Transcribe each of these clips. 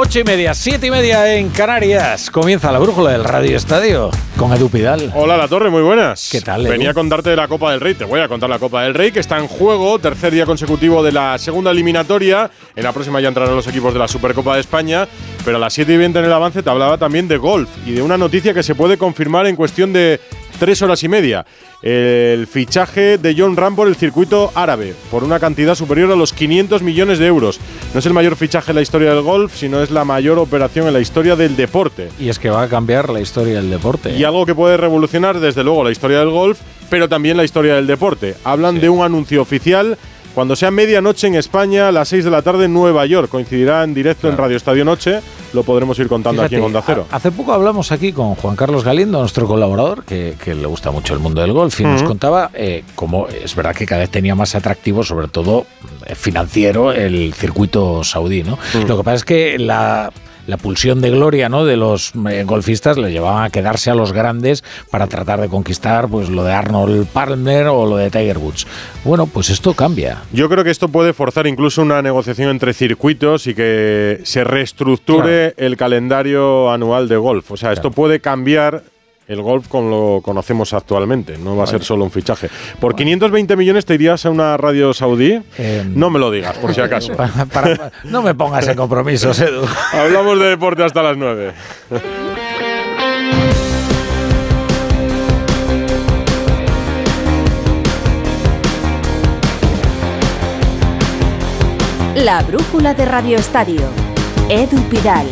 Ocho y media, siete y media en Canarias. Comienza la brújula del Radio Estadio con Edu Pidal. Hola, La Torre, muy buenas. ¿Qué tal, Edu? Venía a contarte de la Copa del Rey. Te voy a contar la Copa del Rey, que está en juego. Tercer día consecutivo de la segunda eliminatoria. En la próxima ya entrarán los equipos de la Supercopa de España. Pero a las 7 y 20 en el avance te hablaba también de golf y de una noticia que se puede confirmar en cuestión de tres horas y media. El fichaje de John Ram por el circuito árabe, por una cantidad superior a los 500 millones de euros. No es el mayor fichaje en la historia del golf, sino es la mayor operación en la historia del deporte. Y es que va a cambiar la historia del deporte. Y algo que puede revolucionar, desde luego, la historia del golf, pero también la historia del deporte. Hablan Sí. de un anuncio oficial. Cuando sea medianoche en España, a las 6 de la tarde en Nueva York. Coincidirá en directo en. Radio Estadio Noche. Lo podremos ir contando aquí en Onda Cero. ha- Hace poco hablamos aquí con Juan Carlos Galindo, nuestro colaborador, que, que le gusta mucho el mundo del golf, y nos contaba eh, cómo es verdad que cada vez tenía más atractivo, sobre todo eh, financiero, el circuito saudí. ¿no? Lo que pasa es que la, la pulsión de gloria ¿no? de los eh, golfistas le llevaba a quedarse a los grandes para tratar de conquistar pues lo de Arnold Palmer o lo de Tiger Woods. Bueno, pues esto cambia. Yo creo que esto puede forzar incluso una negociación entre circuitos y que se reestructure el calendario anual de golf. O sea, esto puede cambiar el golf como lo conocemos actualmente. No va a ser solo un fichaje. Por 520 millones te irías a una radio saudí. Eh, no me lo digas, por si acaso. Para- para- no me pongas en compromisos, Edu. Hablamos de deporte hasta las 9. La brújula de Radio Estadio. Edu Pidal.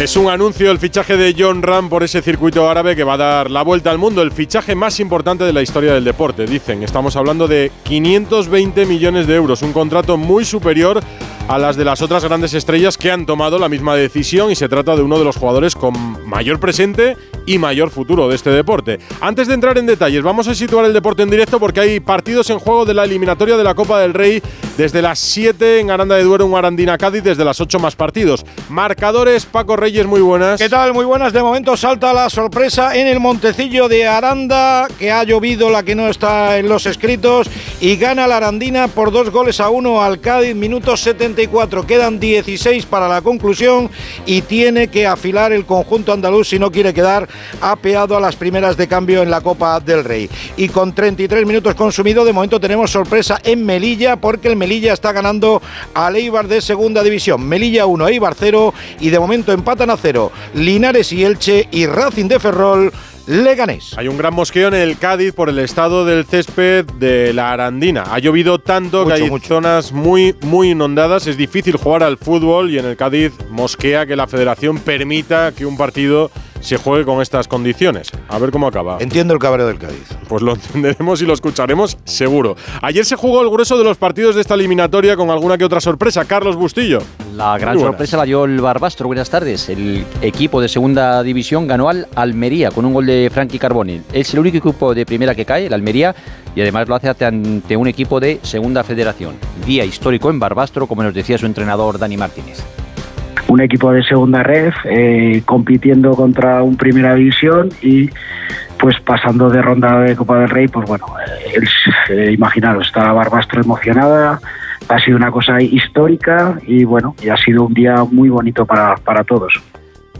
Es un anuncio del fichaje de John Ram por ese circuito árabe que va a dar la vuelta al mundo, el fichaje más importante de la historia del deporte, dicen. Estamos hablando de 520 millones de euros, un contrato muy superior a las de las otras grandes estrellas que han tomado la misma decisión y se trata de uno de los jugadores con mayor presente y mayor futuro de este deporte. Antes de entrar en detalles, vamos a situar el deporte en directo porque hay partidos en juego de la eliminatoria de la Copa del Rey desde las 7 en Aranda de Duero, en Arandina Cádiz, desde las 8 más partidos. Marcadores, Paco Reyes, muy buenas. ¿Qué tal? Muy buenas. De momento salta la sorpresa en el Montecillo de Aranda, que ha llovido la que no está en los escritos, y gana la Arandina por dos goles a uno al Cádiz, minuto 74. Quedan 16 para la conclusión y tiene que afilar el conjunto andaluz si no quiere quedar apeado a las primeras de cambio en la Copa del Rey. Y con 33 minutos consumidos, de momento tenemos sorpresa en Melilla, porque el Melilla está ganando al Eibar de segunda división. Melilla 1, Eibar 0 y de momento empatan a 0 Linares y Elche y Racing de Ferrol. Leganés. Hay un gran mosqueo en el Cádiz por el estado del césped de la Arandina. Ha llovido tanto que hay mucho. zonas muy, muy inundadas. Es difícil jugar al fútbol y en el Cádiz mosquea que la federación permita que un partido se juegue con estas condiciones. A ver cómo acaba. Entiendo el cabreo del Cádiz. Pues lo entenderemos y lo escucharemos seguro. Ayer se jugó el grueso de los partidos de esta eliminatoria con alguna que otra sorpresa. Carlos Bustillo. La gran sorpresa la dio el Barbastro. Buenas tardes. El equipo de segunda división ganó al Almería con un gol de Frankie Carboni. Es el único equipo de primera que cae, el Almería, y además lo hace ante un equipo de segunda federación. Día histórico en Barbastro, como nos decía su entrenador Dani Martínez. Un equipo de segunda red eh, compitiendo contra un primera división y pues pasando de ronda de Copa del Rey, pues bueno, eh, imaginaros, está Barbastro emocionada, ha sido una cosa histórica y bueno, y ha sido un día muy bonito para, para todos.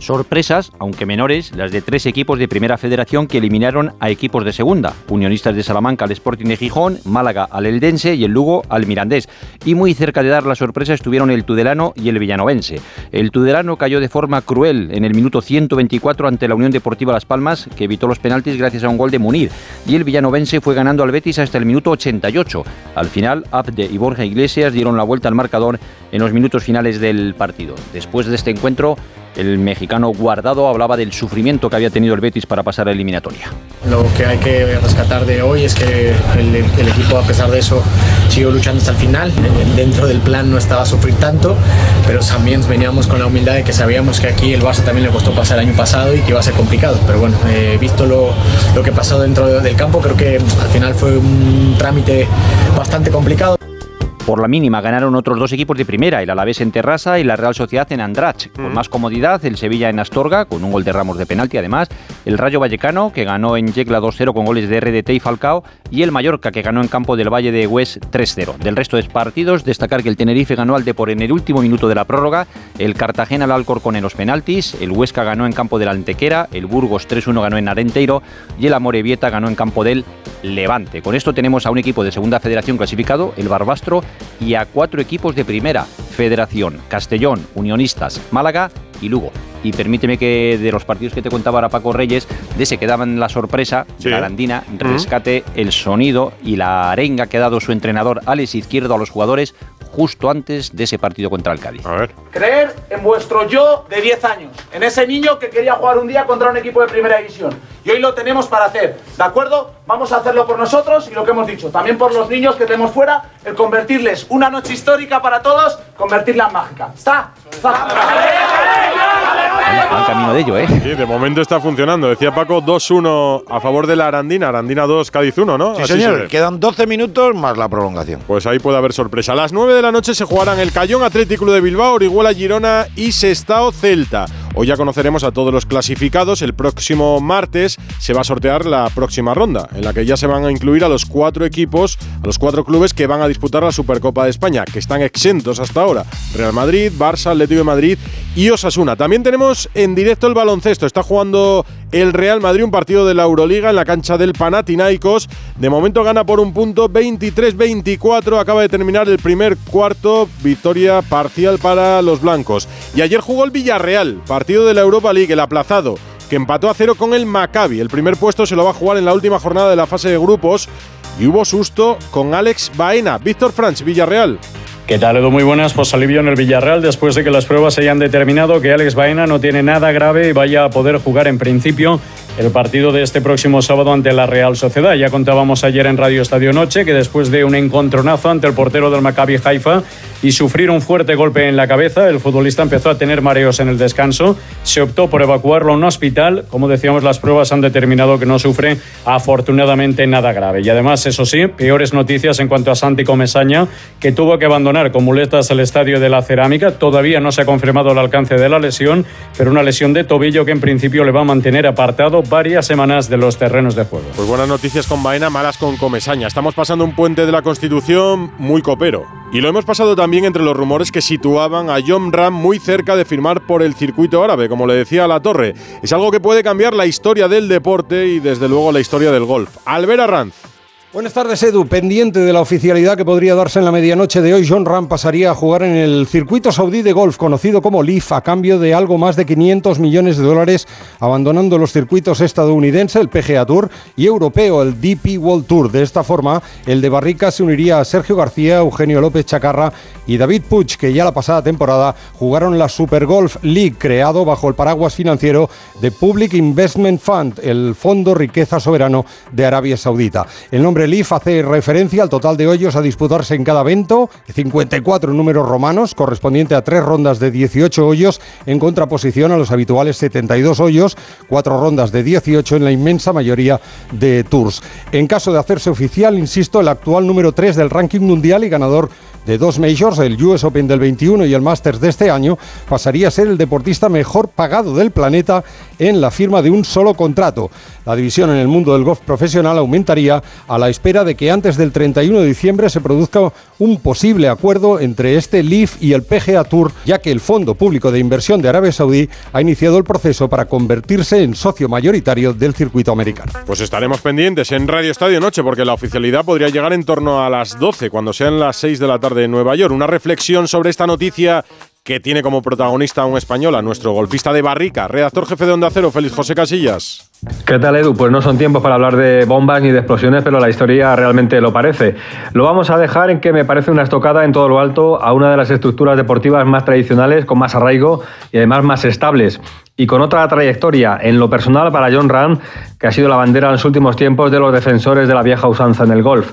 Sorpresas, aunque menores, las de tres equipos de Primera Federación que eliminaron a equipos de Segunda. Unionistas de Salamanca al Sporting de Gijón, Málaga al Eldense y el Lugo al Mirandés. Y muy cerca de dar la sorpresa estuvieron el Tudelano y el Villanovense. El Tudelano cayó de forma cruel en el minuto 124 ante la Unión Deportiva Las Palmas, que evitó los penaltis gracias a un gol de Munir. Y el Villanovense fue ganando al Betis hasta el minuto 88. Al final, Abde y Borja Iglesias dieron la vuelta al marcador en los minutos finales del partido. Después de este encuentro, el mexicano Guardado hablaba del sufrimiento que había tenido el Betis para pasar a la eliminatoria. Lo que hay que rescatar de hoy es que el, equipo, a pesar de eso, siguió luchando hasta el final. Dentro del plan no estaba a sufrir tanto, pero también veníamos con la humildad de que sabíamos que aquí el Barça también le costó pasar el año pasado y que iba a ser complicado. Pero bueno, eh, visto lo, lo que pasó dentro del campo, creo que al final fue un trámite bastante complicado. Por la mínima ganaron otros dos equipos de primera, el Alavés en Terrassa y la Real Sociedad en Andrach. Con más comodidad, el Sevilla en Astorga, con un gol de Ramos de penalti además, el Rayo Vallecano, que ganó en Yecla 2-0 con goles de RDT y Falcao, y el Mallorca, que ganó en campo del Valle de Hues 3-0. Del resto de partidos, destacar que el Tenerife ganó al Depor en el último minuto de la prórroga, el Cartagena al Alcorcón en los penaltis, el Huesca ganó en campo de la Antequera, el Burgos 3-1 ganó en Arenteiro y el Amorebieta ganó en campo del Levante. Con esto tenemos a un equipo de segunda federación clasificado, el Barbastro, y a cuatro equipos de primera federación, Castellón, Unionistas, Málaga y Lugo. Y permíteme que de los partidos que te contaba ahora Paco Reyes, de ese que daban la sorpresa, la Arandina, rescate el sonido y la arenga que ha dado su entrenador Alex Izquierdo a los jugadores justo antes de ese partido contra el Cádiz. A ver. Creer en vuestro yo de 10 años, en ese niño que quería jugar un día contra un equipo de primera división. Y hoy lo tenemos para hacer, ¿de acuerdo? Vamos a hacerlo por nosotros y lo que hemos dicho, también por los niños que tenemos fuera, el convertirles una noche histórica para todos, convertirla en mágica. ¿Está? ¿Está? Al camino de ello, ¿eh? Sí, de momento está funcionando. Decía Paco 2-1 a favor de la Arandina. Arandina 2, Cádiz 1, ¿no? Sí, Así se señor. ve. Quedan 12 minutos más la prolongación. Pues ahí puede haber sorpresa. A las 9 de la noche se jugarán el Cayón Atlético de Bilbao, Orihuela Girona y Sestao Celta. Hoy ya conoceremos a todos los clasificados. El próximo martes se va a sortear la próxima ronda, en la que ya se van a incluir a los cuatro equipos, a los cuatro clubes que van a disputar la Supercopa de España, que están exentos hasta ahora. Real Madrid, Barça, Atlético de Madrid y Osasuna. También tenemos en directo el baloncesto. Está jugando el Real Madrid un partido de la Euroliga en la cancha del Panathinaikos. De momento gana por un punto 23-24. Acaba de terminar el primer cuarto. Victoria parcial para los blancos. Y ayer jugó el Villarreal, partido de la Europa League, el aplazado, que empató a cero con el Maccabi. El primer puesto se lo va a jugar en la última jornada de la fase de grupos. Y hubo susto con Alex Baena. Víctor Franch, Villarreal. ¿Qué tal, Edu? Muy buenas. Pues alivio en el Villarreal después de que las pruebas hayan determinado que Alex Baena no tiene nada grave y vaya a poder jugar en principio el partido de este próximo sábado ante la Real Sociedad. Ya contábamos ayer en Radio Estadio Noche que después de un encontronazo ante el portero del Maccabi Haifa y sufrir un fuerte golpe en la cabeza, el futbolista empezó a tener mareos en el descanso. Se optó por evacuarlo a un hospital. Como decíamos, las pruebas han determinado que no sufre afortunadamente nada grave. Y además, eso sí, peores noticias en cuanto a Santi Comesaña, que tuvo que abandonar con muletas el estadio de la Cerámica. Todavía no se ha confirmado el alcance de la lesión, pero una lesión de tobillo que en principio le va a mantener apartado varias semanas de los terrenos de juego. Pues buenas noticias con Baena, malas con Comesaña. Estamos pasando un puente de la Constitución muy copero. Y lo hemos pasado también entre los rumores que situaban a John Ram muy cerca de firmar por el circuito árabe, como le decía a la torre. Es algo que puede cambiar la historia del deporte y desde luego la historia del golf. Albert Arranz. Buenas tardes, Edu. Pendiente de la oficialidad que podría darse en la medianoche de hoy, John Ram pasaría a jugar en el circuito saudí de golf, conocido como Leaf, a cambio de algo más de 500 millones de dólares, abandonando los circuitos estadounidense, el PGA Tour, y europeo, el DP World Tour. De esta forma, el de Barrica se uniría a Sergio García, Eugenio López Chacarra y David Puig, que ya la pasada temporada jugaron la Super Golf League, creado bajo el paraguas financiero de Public Investment Fund, el Fondo Riqueza Soberano de Arabia Saudita. El nombre Leaf hace referencia al total de hoyos a disputarse en cada evento, 54 números romanos, correspondiente a tres rondas de 18 hoyos, en contraposición a los habituales 72 hoyos, cuatro rondas de 18 en la inmensa mayoría de tours. En caso de hacerse oficial, insisto, el actual número 3 del ranking mundial y ganador de dos majors, el US Open del 21 y el Masters de este año, pasaría a ser el deportista mejor pagado del planeta en la firma de un solo contrato. La división en el mundo del golf profesional aumentaría a la espera de que antes del 31 de diciembre se produzca un posible acuerdo entre este Leaf y el PGA Tour, ya que el Fondo Público de Inversión de Arabia Saudí ha iniciado el proceso para convertirse en socio mayoritario del circuito americano. Pues estaremos pendientes en Radio Estadio Noche, porque la oficialidad podría llegar en torno a las 12, cuando sean las 6 de la tarde en Nueva York. Una reflexión sobre esta noticia que tiene como protagonista a un español, a nuestro golfista de Barrica, redactor jefe de Onda Cero, Félix José Casillas. ¿Qué tal, Edu? Pues no son tiempos para hablar de bombas ni de explosiones, pero la historia realmente lo parece. Lo vamos a dejar en que me parece una estocada en todo lo alto a una de las estructuras deportivas más tradicionales, con más arraigo y además más estables. Y con otra trayectoria en lo personal para John Ram, que ha sido la bandera en los últimos tiempos de los defensores de la vieja usanza en el golf.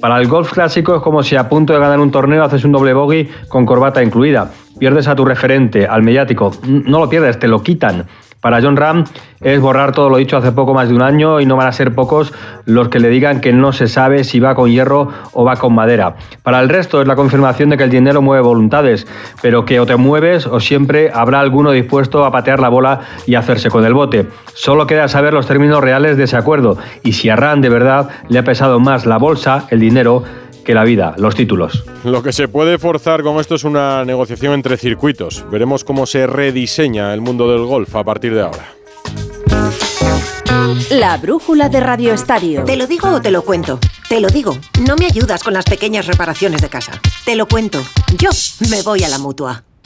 Para el golf clásico es como si a punto de ganar un torneo haces un doble bogey con corbata incluida. Pierdes a tu referente, al mediático. No lo pierdes, te lo quitan. Para John Ram es borrar todo lo dicho hace poco más de un año y no van a ser pocos los que le digan que no se sabe si va con hierro o va con madera. Para el resto es la confirmación de que el dinero mueve voluntades, pero que o te mueves o siempre habrá alguno dispuesto a patear la bola y hacerse con el bote. Solo queda saber los términos reales de ese acuerdo y si a Ram de verdad le ha pesado más la bolsa, el dinero, que la vida, los títulos. Lo que se puede forzar con esto es una negociación entre circuitos. Veremos cómo se rediseña el mundo del golf a partir de ahora. La brújula de Radio Estadio. ¿Te lo digo o te lo cuento? Te lo digo. No me ayudas con las pequeñas reparaciones de casa. Te lo cuento. Yo me voy a la mutua.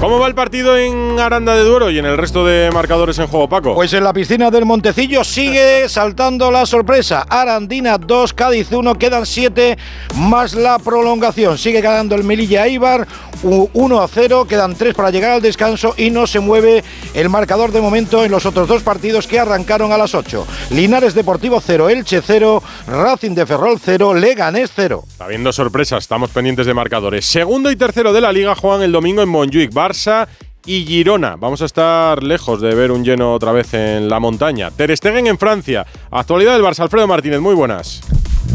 ¿Cómo va el partido en Aranda de Duero y en el resto de marcadores en juego, Paco? Pues en la piscina del Montecillo sigue saltando la sorpresa. Arandina 2, Cádiz 1, quedan 7 más la prolongación. Sigue ganando el Melilla Ibar 1 a 0, quedan 3 para llegar al descanso y no se mueve el marcador de momento en los otros dos partidos que arrancaron a las 8. Linares Deportivo 0, Elche 0, Racing de Ferrol 0, Leganés 0. Está habiendo sorpresas, estamos pendientes de marcadores. Segundo y tercero de la liga juegan el domingo en Montjuic. Barça y Girona. Vamos a estar lejos de ver un lleno otra vez en la montaña. Ter Stegen en Francia. Actualidad del Barça. Alfredo Martínez, muy buenas.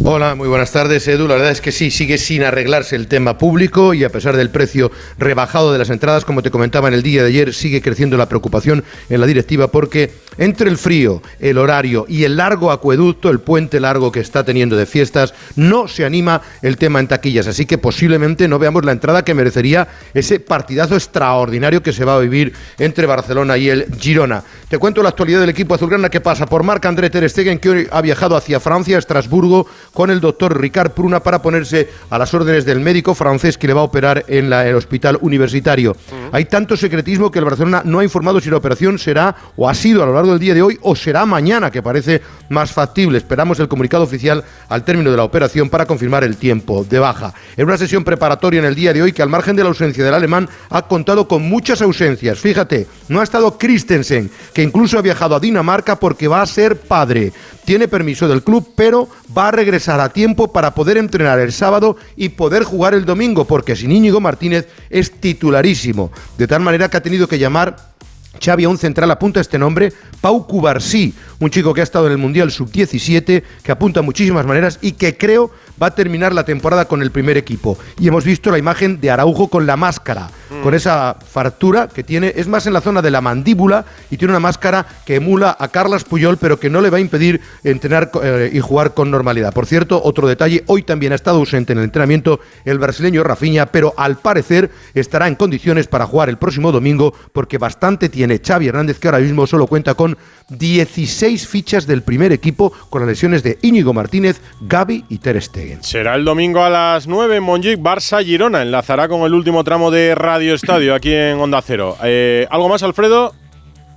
Hola, muy buenas tardes, Edu. La verdad es que sí, sigue sin arreglarse el tema público y a pesar del precio rebajado de las entradas, como te comentaba en el día de ayer, sigue creciendo la preocupación en la directiva porque entre el frío, el horario y el largo acueducto, el puente largo que está teniendo de fiestas, no se anima el tema en taquillas. Así que posiblemente no veamos la entrada que merecería ese partidazo extraordinario que se va a vivir entre Barcelona y el Girona. Te cuento la actualidad del equipo azulgrana que pasa por Marc André Ter Stegen, que hoy ha viajado hacia Francia, Estrasburgo, con el doctor Ricard Pruna para ponerse a las órdenes del médico francés que le va a operar en la, el hospital universitario. Hay tanto secretismo que el Barcelona no ha informado si la operación será o ha sido a lo largo del día de hoy o será mañana, que parece más factible. Esperamos el comunicado oficial al término de la operación para confirmar el tiempo de baja. En una sesión preparatoria en el día de hoy que al margen de la ausencia del alemán ha contado con muchas ausencias. Fíjate, no ha estado Christensen, que incluso ha viajado a Dinamarca porque va a ser padre. Tiene permiso del club, pero va a regresar a tiempo para poder entrenar el sábado y poder jugar el domingo, porque sin Íñigo Martínez es titularísimo. De tal manera que ha tenido que llamar Xavi a un central apunta este nombre, Pau Cubarsí, un chico que ha estado en el Mundial Sub-17, que apunta muchísimas maneras y que creo va a terminar la temporada con el primer equipo. Y hemos visto la imagen de Araujo con la máscara, con esa fractura que tiene, es más en la zona de la mandíbula y tiene una máscara que emula a Carlas Puyol, pero que no le va a impedir entrenar eh, y jugar con normalidad. Por cierto, otro detalle, hoy también ha estado ausente en el entrenamiento el brasileño Rafinha, pero al parecer estará en condiciones para jugar el próximo domingo porque bastante tiene Xavi Hernández, que ahora mismo solo cuenta con 16 fichas del primer equipo con las lesiones de Íñigo Martínez, Gaby y Ter Stegen. Será el domingo a las 9 en Montjuic, Barça Girona. Enlazará con el último tramo de Radio Estadio aquí en Onda Cero. Eh, ¿Algo más, Alfredo?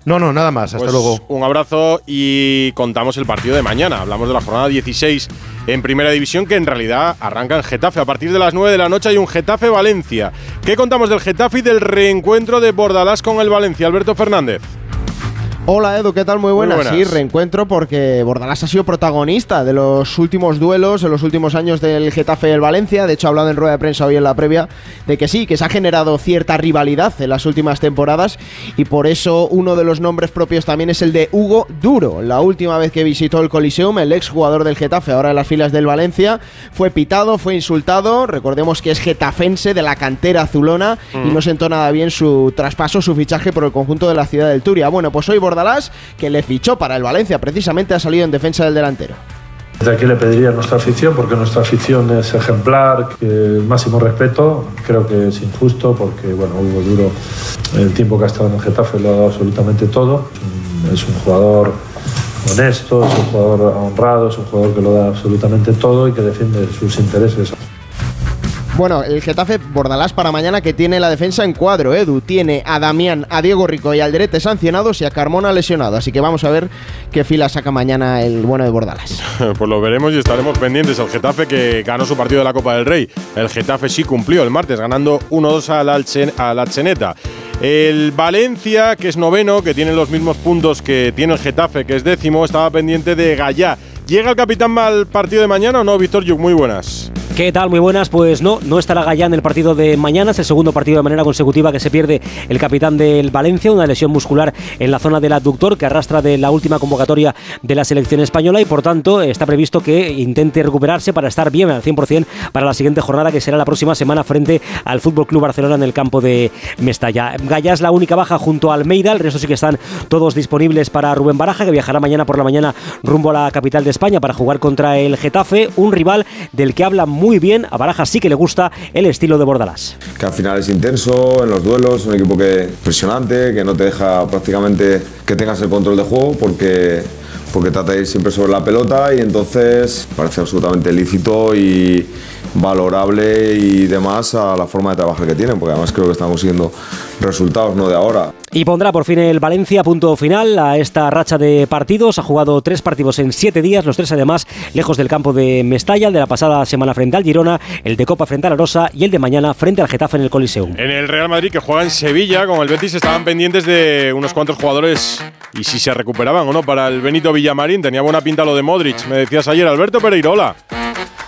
No, no, nada más. Hasta Pues luego. Un abrazo y contamos el partido de mañana. Hablamos de la jornada 16 en Primera División que en realidad arranca en Getafe. A partir de las 9 de la noche hay un Getafe-Valencia. ¿Qué contamos del Getafe y del reencuentro de Bordalás con el Valencia? Alberto Fernández. Hola Edu, ¿qué tal? Muy buenas. buenas. Sí, reencuentro porque Bordalás ha sido protagonista de los últimos duelos, en los últimos años del Getafe y el Valencia. De hecho, ha hablado en rueda de prensa hoy en la previa de que sí, que se ha generado cierta rivalidad en las últimas temporadas y por eso uno de los nombres propios también es el de Hugo Duro. La última vez que visitó el Coliseum, el ex jugador del Getafe, ahora en las filas del Valencia, fue pitado, fue insultado. Recordemos que es getafense de la cantera azulona y Mm. no sentó nada bien su traspaso, su fichaje por el conjunto de la ciudad del Turia. Bueno, pues hoy Bordalás, que le fichó para el Valencia, precisamente ha salido en defensa del delantero. Desde aquí le pediría nuestra afición, porque nuestra afición es ejemplar, el máximo respeto. Creo que es injusto porque, bueno, Hugo Duro, el tiempo que ha estado en el Getafe lo ha dado absolutamente todo. Es un jugador honesto, es un jugador honrado, es un jugador que lo da absolutamente todo y que defiende sus intereses. Bueno, el Getafe Bordalás para mañana que tiene la defensa en cuadro, Edu. Tiene a Damián, a Diego Rico y a Alderete sancionados y a Carmona lesionado. Así que vamos a ver qué fila saca mañana el bueno de Bordalás. Pues lo veremos y estaremos pendientes. El Getafe que ganó su partido de la Copa del Rey. El Getafe sí cumplió el martes, ganando 1-2 al Alchen-. El Valencia, que es noveno, que tiene los mismos puntos que tiene el Getafe, que es décimo, estaba pendiente de Gallá. ¿Llega el capitán al partido de mañana o no, Víctor Yuk? Muy buenas. ¿Qué tal? Muy buenas. Pues no, no estará Gallá en el partido de mañana. Es el segundo partido de manera consecutiva que se pierde el capitán del Valencia. Una lesión muscular en la zona del abductor que arrastra de la última convocatoria de la selección española y por tanto está previsto que intente recuperarse para estar bien al 100% para la siguiente jornada que será la próxima semana frente al Fútbol Club Barcelona en el campo de Mestalla. Gallá es la única baja junto a Almeida. El resto sí que están todos disponibles para Rubén Baraja que viajará mañana por la mañana rumbo a la capital de España para jugar contra el Getafe, un rival del que habla muy bien. A Baraja sí que le gusta el estilo de Bordalás. que al final es intenso en los duelos, un equipo que presionante, que no te deja prácticamente que tengas el control de juego porque, porque trata de ir siempre sobre la pelota y entonces parece absolutamente lícito y valorable y demás a la forma de trabajar que tienen, porque además creo que están consiguiendo resultados, no de ahora. Y pondrá por fin el Valencia punto final a esta racha de partidos. Ha jugado tres partidos en siete días, los tres además lejos del campo de Mestalla, el de la pasada semana frente al Girona, el de Copa frente a la Rosa y el de mañana frente al Getafe en el Coliseum. En el Real Madrid, que juega en Sevilla, con el Betis, estaban pendientes de unos cuantos jugadores y si se recuperaban o no para el Benito Villamarín. Tenía buena pinta lo de Modric. Me decías ayer, Alberto Pereirola.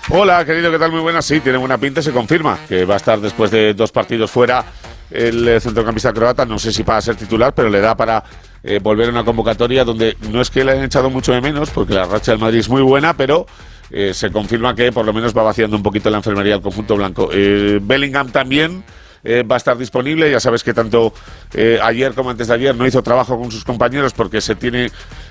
Hola, querido, ¿qué tal? Muy buenas. Sí, tiene buena pinta se confirma que va a estar después de dos partidos fuera el eh, centrocampista croata. No sé si para ser titular, pero le da para eh, volver a una convocatoria donde no es que le hayan echado mucho de menos, porque la racha del Madrid es muy buena, pero eh, se confirma que por lo menos va vaciando un poquito la enfermería del conjunto blanco. Bellingham también. Eh, va a estar disponible. Ya sabes que tanto eh, ayer como antes de ayer no hizo trabajo con sus compañeros porque se tiene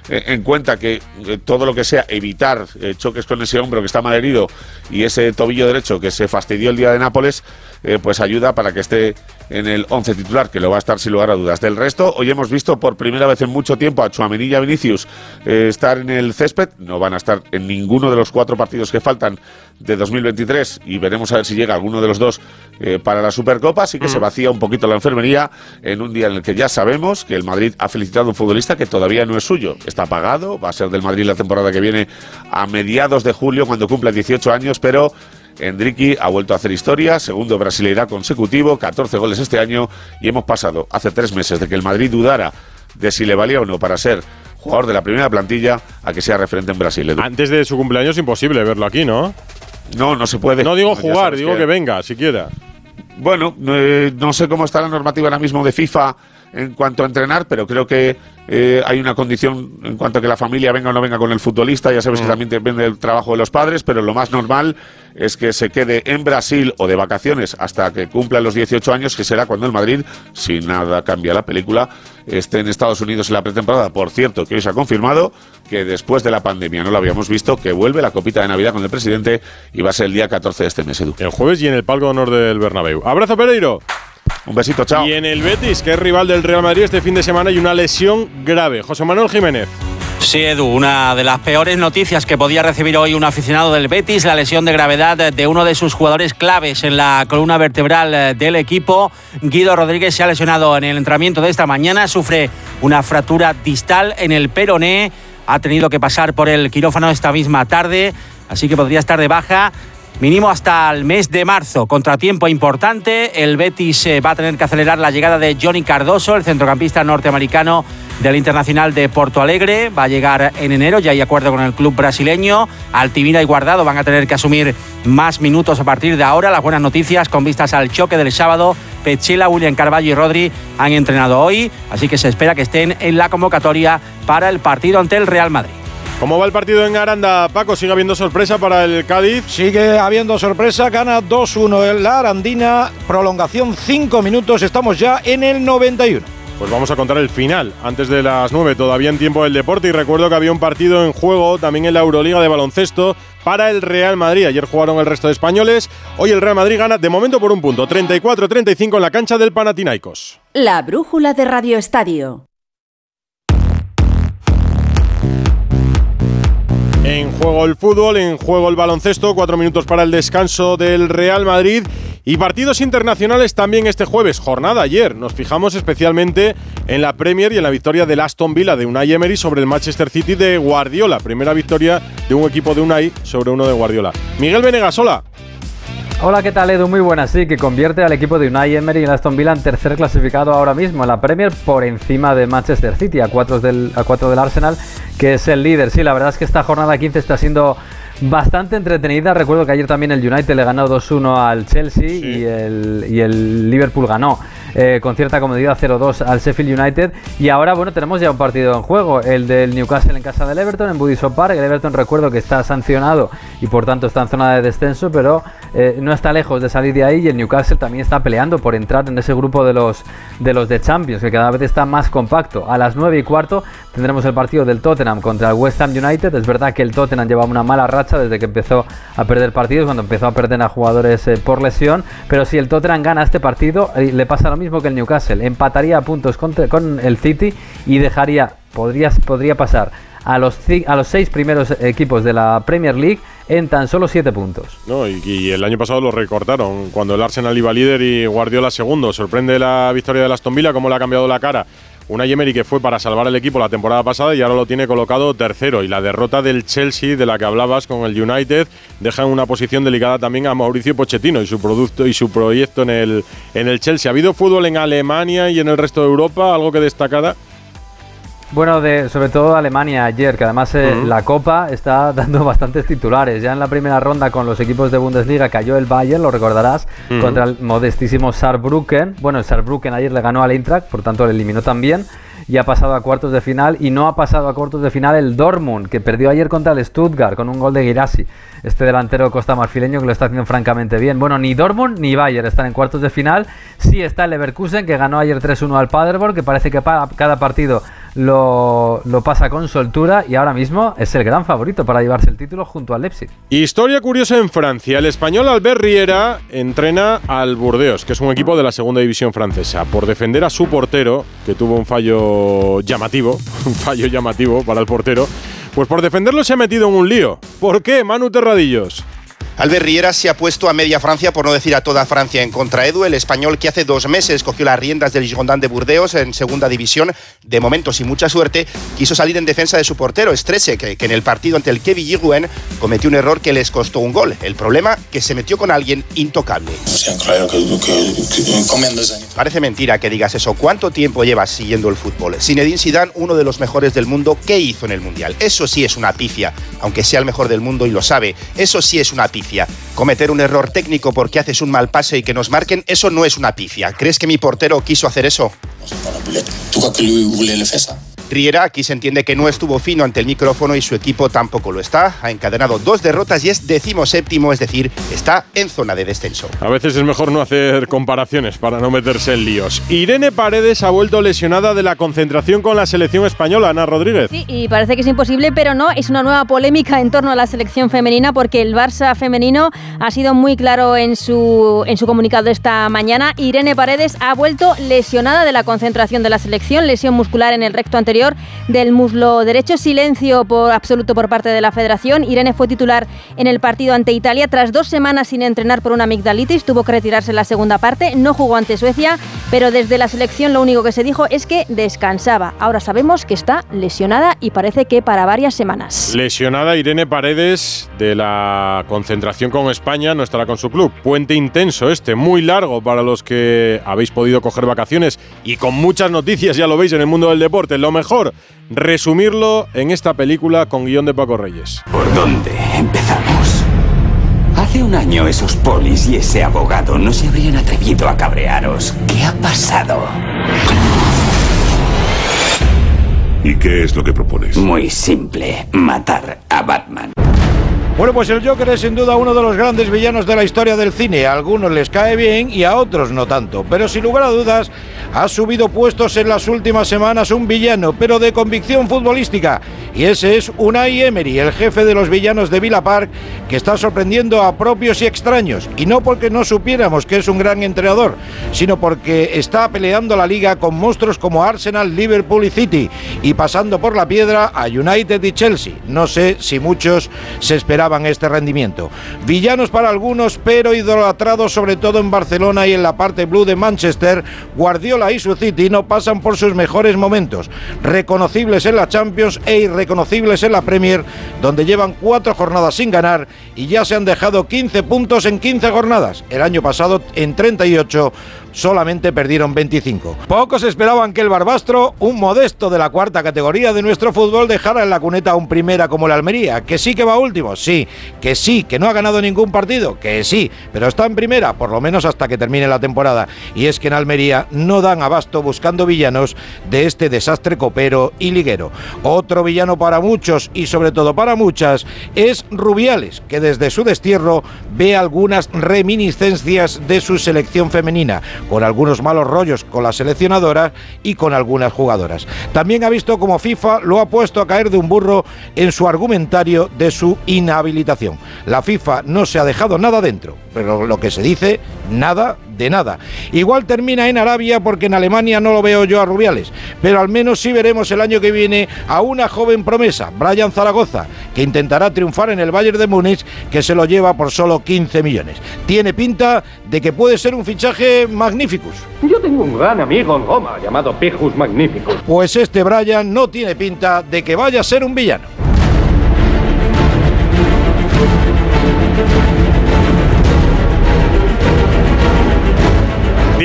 eh, en cuenta que todo lo que sea evitar choques con ese hombro que está mal herido y ese tobillo derecho que se fastidió el día de Nápoles, eh, pues ayuda para que esté en el 11 titular, que lo va a estar sin lugar a dudas. Del resto, hoy hemos visto por primera vez en mucho tiempo a Chuamení y a Vinicius eh, estar en el césped. No van a estar en ninguno de los cuatro partidos que faltan de 2023 y veremos a ver si llega alguno de los dos eh, para la Supercopa. Así que se vacía un poquito la enfermería en un día en el que ya sabemos que el Madrid ha felicitado a un futbolista que todavía no es suyo. Está pagado, va a ser del Madrid la temporada que viene a mediados de julio cuando cumpla 18 años, pero Enrique ha vuelto a hacer historia, segundo brasileirá consecutivo, 14 goles este año y hemos pasado hace tres meses de que el Madrid dudara de si le valía o no para ser jugador de la primera plantilla a que sea referente en Brasil. Edu. Antes de su cumpleaños, imposible verlo aquí, ¿no? No, no se puede. No digo jugar, digo que, venga, siquiera. Bueno, eh, no sé cómo está la normativa ahora mismo de FIFA en cuanto a entrenar, pero creo que eh, hay una condición en cuanto a que la familia venga o no venga con el futbolista. Ya sabes que también depende del trabajo de los padres, pero lo más normal es que se quede en Brasil o de vacaciones hasta que cumpla los 18 años, que será cuando el Madrid, si nada cambia la película, esté en Estados Unidos en la pretemporada. Por cierto, que hoy se ha confirmado que después de la pandemia, no lo habíamos visto, que vuelve la copita de Navidad con el presidente y va a ser el día 14 de este mes, Edu. El jueves y en el palco de honor del Bernabéu. Abrazo, Pereiro. Un besito, chao. Y en el Betis, que es rival del Real Madrid este fin de semana, hay una lesión grave. José Manuel Jiménez. Sí, Edu, una de las peores noticias que podía recibir hoy un aficionado del Betis, la lesión de gravedad de uno de sus jugadores claves en la columna vertebral eh, del equipo. Guido Rodríguez se ha lesionado en el entrenamiento de esta mañana, sufre una fractura distal en el peroné, ha tenido que pasar por el quirófano esta misma tarde, así que podría estar de baja. Mínimo hasta el mes de marzo. Contratiempo importante. El Betis eh, va a tener que acelerar la llegada de Johnny Cardoso, el centrocampista norteamericano del Internacional de Porto Alegre. Va a llegar en enero, ya hay acuerdo con el club brasileño. Altimira y Guardado van a tener que asumir más minutos a partir de ahora. Las buenas noticias con vistas al choque del sábado. Pechela, William Carvalho y Rodri han entrenado hoy, así que se espera que estén en la convocatoria para el partido ante el Real Madrid. ¿Cómo va el partido en Aranda, Paco? ¿Sigue habiendo sorpresa para el Cádiz? Sigue habiendo sorpresa, gana 2-1 en la Arandina, prolongación 5 minutos, estamos ya en el 91. Pues vamos a contar el final, antes de las 9, todavía en tiempo del deporte. Y recuerdo que había un partido en juego también en la Euroliga de baloncesto para el Real Madrid. Ayer jugaron el resto de españoles. Hoy el Real Madrid gana de momento por un punto, 34-35 en la cancha del Panathinaikos. La brújula de Radio Estadio. En juego el fútbol, en juego el baloncesto, cuatro minutos para el descanso del Real Madrid y partidos internacionales también este jueves, jornada ayer. Nos fijamos especialmente en la Premier y en la victoria del Aston Villa de Unai Emery sobre el Manchester City de Guardiola. Primera victoria de un equipo de Unai sobre uno de Guardiola. Miguel Venegas, hola. Hola, ¿qué tal Edu? Muy buena, sí, que convierte al equipo de Unai Emery y el Aston Villa en tercer clasificado ahora mismo en la Premier por encima de Manchester City, a cuatro del, a cuatro del Arsenal, que es el líder. Sí, la verdad es que esta jornada 15 está siendo bastante entretenida. Recuerdo que ayer también el United le ganó 2-1 al Chelsea y, el, y el Liverpool ganó eh, con cierta comodidad 0-2 al Sheffield United. Y ahora, bueno, tenemos ya un partido en juego, el del Newcastle en casa del Everton, en Budison Park. El Everton, recuerdo que está sancionado y por tanto está en zona de descenso, pero eh, no está lejos de salir de ahí. Y el Newcastle también está peleando por entrar en ese grupo de los de los de Champions, que cada vez está más compacto. A las 9 y cuarto tendremos el partido del Tottenham contra el West Ham United. Es verdad que el Tottenham lleva una mala racha desde que empezó a perder partidos, cuando empezó a perder a jugadores eh, por lesión. Pero si el Tottenham gana este partido, le pasa lo mismo mismo que el Newcastle. Empataría a puntos con, el City y dejaría, podría, podría pasar a los, a los seis primeros equipos de la Premier League en tan solo siete puntos. No, y, el año pasado lo recortaron cuando el Arsenal iba líder y Guardiola segundo. Sorprende la victoria de Aston Villa, cómo le ha cambiado la cara una Emery que fue para salvar el equipo la temporada pasada y ahora lo tiene colocado tercero. Y la derrota del Chelsea, de la que hablabas con el United, deja en una posición delicada también a Mauricio Pochettino y su producto y su proyecto en el, en el Chelsea. ¿Ha habido fútbol en Alemania y en el resto de Europa? ¿Algo que destacara? Bueno, de, sobre todo Alemania ayer, que además eh, la Copa está dando bastantes titulares. Ya en la primera ronda con los equipos de Bundesliga cayó el Bayern, lo recordarás, contra el modestísimo Saarbrücken. Bueno, el Saarbrücken ayer le ganó al Eintracht, por tanto le eliminó también y ha pasado a cuartos de final y no ha pasado a cuartos de final el Dortmund, que perdió ayer contra el Stuttgart con un gol de Girassi, este delantero costa marfileño que lo está haciendo francamente bien. Bueno, ni Dortmund ni Bayern están en cuartos de final, sí está el Leverkusen que ganó ayer 3-1 al Paderborn, que parece que cada partido lo, pasa con soltura y ahora mismo es el gran favorito para llevarse el título junto al Leipzig. Historia curiosa en Francia. El español Albert Riera entrena al Burdeos, que es un equipo de la segunda división francesa, por defender a su portero, que tuvo un fallo llamativo, un fallo llamativo para el portero. Pues por defenderlo se ha metido en un lío. ¿Por qué, Manu Terradillos? Albert Riera se ha puesto a media Francia, por no decir a toda Francia, en contra Edu, el español que hace dos meses cogió las riendas del Girondin de Burdeos en segunda división. De momento, sin mucha suerte, quiso salir en defensa de su portero, Estrese, que, en el partido ante el Kevin Giruen cometió un error que les costó un gol. El problema, que se metió con alguien intocable. Parece mentira que digas eso. ¿Cuánto tiempo llevas siguiendo el fútbol? Zinedine Zidane, uno de los mejores del mundo, ¿qué hizo en el Mundial? Eso sí es una pifia, aunque sea el mejor del mundo y lo sabe. Eso sí es una pifia. Cometer un error técnico porque haces un mal pase y que nos marquen, eso no es una pifia. ¿Crees que mi portero quiso hacer eso? Riera aquí se entiende que no estuvo fino ante el micrófono y su equipo tampoco lo está. Ha encadenado dos derrotas y es decimoséptimo, es decir, está en zona de descenso. A veces es mejor no hacer comparaciones para no meterse en líos. Irene Paredes ha vuelto lesionada de la concentración con la selección española, Ana Rodríguez. Sí, y parece que es imposible, pero no, es una nueva polémica en torno a la selección femenina porque el Barça femenino ha sido muy claro en su, en su comunicado esta mañana. Irene Paredes ha vuelto lesionada de la concentración de la selección, lesión muscular en el recto anterior del muslo derecho. Silencio por absoluto por parte de la federación. Irene fue titular en el partido ante Italia. Tras dos semanas sin entrenar por una amigdalitis, tuvo que retirarse en la segunda parte. No jugó ante Suecia, pero desde la selección lo único que se dijo es que descansaba. Ahora sabemos que está lesionada y parece que para varias semanas. Lesionada Irene Paredes de la concentración con España, no estará con su club. Puente intenso este, muy largo para los que habéis podido coger vacaciones y con muchas noticias, ya lo veis en el mundo del deporte. Lo mejor mejor resumirlo en esta película con guion de Paco Reyes. ¿Por dónde empezamos? Hace un año esos polis y ese abogado no se habrían atrevido a cabrearos. ¿Qué ha pasado? ¿Y qué es lo que propones? Muy simple, matar a Batman. Bueno, pues el Joker es sin duda uno de los grandes villanos de la historia del cine. A algunos les cae bien y a otros no tanto. Pero sin lugar a dudas, ha subido puestos en las últimas semanas un villano, pero de convicción futbolística. Y ese es Unai Emery, el jefe de los villanos de Villa Park, que está sorprendiendo a propios y extraños. Y no porque no supiéramos que es un gran entrenador, sino porque está peleando la liga con monstruos como Arsenal, Liverpool y City. Y pasando por la piedra a United y Chelsea. No sé si muchos se esperaban este rendimiento. Villanos para algunos, pero idolatrados sobre todo en Barcelona y en la parte blue de Manchester, Guardiola y su City no pasan por sus mejores momentos. Reconocibles en la Champions e irreconocibles en la Premier, donde llevan cuatro jornadas sin ganar y ya se han dejado 15 puntos en 15 jornadas. El año pasado en 38 solamente perdieron 25. Pocos esperaban que el Barbastro, un modesto de la cuarta categoría de nuestro fútbol, dejara en la cuneta a un primera como el Almería, que sí que va último, sí, que sí, que no ha ganado ningún partido, que sí, pero está en primera, por lo menos hasta que termine la temporada. Y es que en Almería no dan abasto buscando villanos de este desastre copero y liguero. Otro villano para muchos y sobre todo para muchas es Rubiales, que desde su destierro ve algunas reminiscencias de su selección femenina con algunos malos rollos con la seleccionadora y con algunas jugadoras. También ha visto como FIFA lo ha puesto a caer de un burro en su argumentario de su inhabilitación. La FIFA no se ha dejado nada dentro, pero lo que se dice, nada de nada. Igual termina en Arabia porque en Alemania no lo veo yo a Rubiales, pero al menos sí veremos el año que viene a una joven promesa, Brian Zaragoza, que intentará triunfar en el Bayern de Múnich, que se lo lleva por solo 15 millones. Tiene pinta de que puede ser un fichaje magnificus. Yo tengo un gran amigo en Roma llamado Pijus Magnificus. Pues este Brian no tiene pinta de que vaya a ser un villano.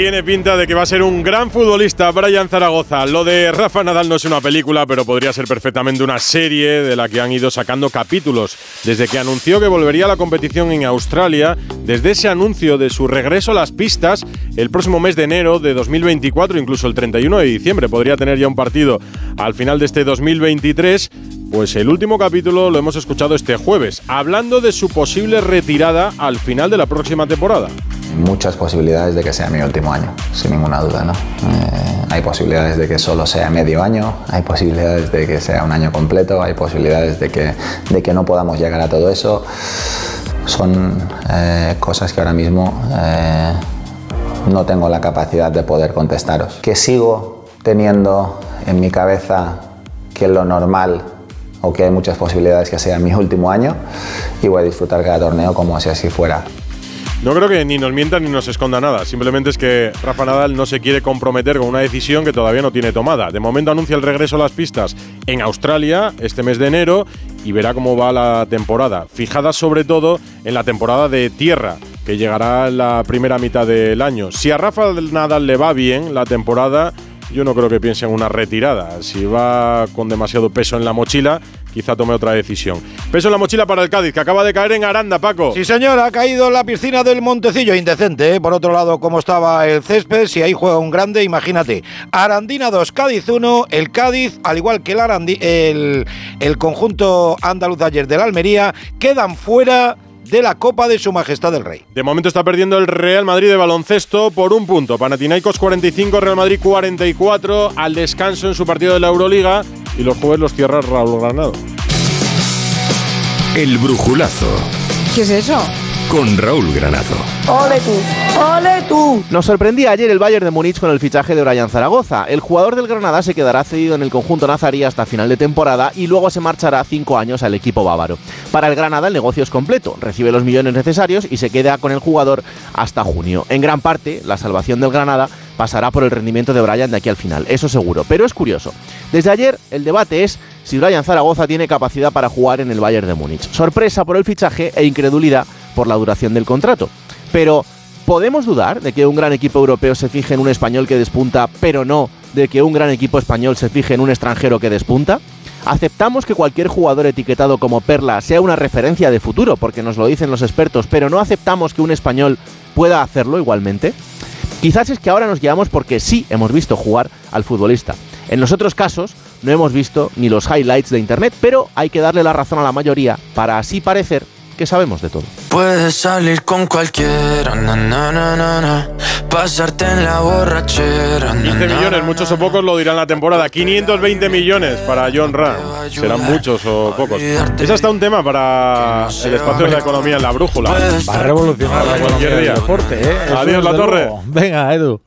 Tiene pinta de que va a ser un gran futbolista, Brian Zaragoza. Lo de Rafa Nadal no es una película, pero podría ser perfectamente una serie de la que han ido sacando capítulos. Desde que anunció que volvería a la competición en Australia, desde ese anuncio de su regreso a las pistas, el próximo mes de enero de 2024, incluso el 31 de diciembre, podría tener ya un partido al final de este 2023. Pues el último capítulo lo hemos escuchado este jueves, hablando de su posible retirada al final de la próxima temporada muchas posibilidades de que sea mi último año, sin ninguna duda. ¿no? Eh, hay posibilidades de que solo sea medio año, hay posibilidades de que sea un año completo, hay posibilidades de que, de que no podamos llegar a todo eso. Son eh, cosas que ahora mismo eh, no tengo la capacidad de poder contestaros. Que sigo teniendo en mi cabeza que lo normal o que hay muchas posibilidades que sea mi último año y voy a disfrutar cada torneo como si así fuera. No creo que ni nos mienta ni nos esconda nada. Simplemente es que Rafa Nadal no se quiere comprometer con una decisión que todavía no tiene tomada. De momento anuncia el regreso a las pistas en Australia este mes de enero y verá cómo va la temporada. Fijada sobre todo en la temporada de tierra, que llegará en la primera mitad del año. Si a Rafa Nadal le va bien la temporada, yo no creo que piense en una retirada. Si va con demasiado peso en la mochila, quizá tome otra decisión. Peso en la mochila para el Cádiz, que acaba de caer en Aranda, Paco. Sí, señor, ha caído en la piscina del Montecillo, indecente. ¿eh? Por otro lado, cómo estaba el césped, si ahí juega un grande, imagínate. Arandina 2, Cádiz 1, el Cádiz, al igual que el, el, el conjunto andaluz ayer del Almería, quedan fuera de la Copa de Su Majestad el Rey. De momento está perdiendo el Real Madrid de baloncesto por un punto. Panathinaikos 45, Real Madrid 44 al descanso en su partido de la Euroliga y los jueves los cierra Raúl Granado. El brujulazo. ¿Qué es eso? Con Raúl Granado. ¡Ole tú! ¡Ole tú! Nos sorprendía ayer el Bayern de Múnich con el fichaje de Brian Zaragoza. El jugador del Granada se quedará cedido en el conjunto nazarí hasta final de temporada y luego se marchará cinco años al equipo bávaro. Para el Granada el negocio es completo, recibe los millones necesarios y se queda con el jugador hasta junio. En gran parte, la salvación del Granada pasará por el rendimiento de Brian de aquí al final, eso seguro. Pero es curioso. Desde ayer el debate es si Brian Zaragoza tiene capacidad para jugar en el Bayern de Múnich. Sorpresa por el fichaje e incredulidad por la duración del contrato. Pero, ¿podemos dudar de que un gran equipo europeo se fije en un español que despunta, pero no de que un gran equipo español se fije en un extranjero que despunta? ¿Aceptamos que cualquier jugador etiquetado como perla sea una referencia de futuro, porque nos lo dicen los expertos, pero no aceptamos que un español pueda hacerlo igualmente? Quizás es que ahora nos guiamos porque sí hemos visto jugar al futbolista. En los otros casos no hemos visto ni los highlights de internet, pero hay que darle la razón a la mayoría para así parecer que sabemos de todo. Puedes salir con cualquiera, na, na, na, na, na. pasarte en la borrachera. na, 15 na, millones, muchos o pocos lo dirán la temporada. 520 millones para John Ram. ¿Serán muchos o pocos? Es hasta un tema para el espacio de la economía en la brújula. Va a revolucionar la economía Cualquier del día. deporte, ¿eh? Adiós, la torre. luego. Venga, Edu.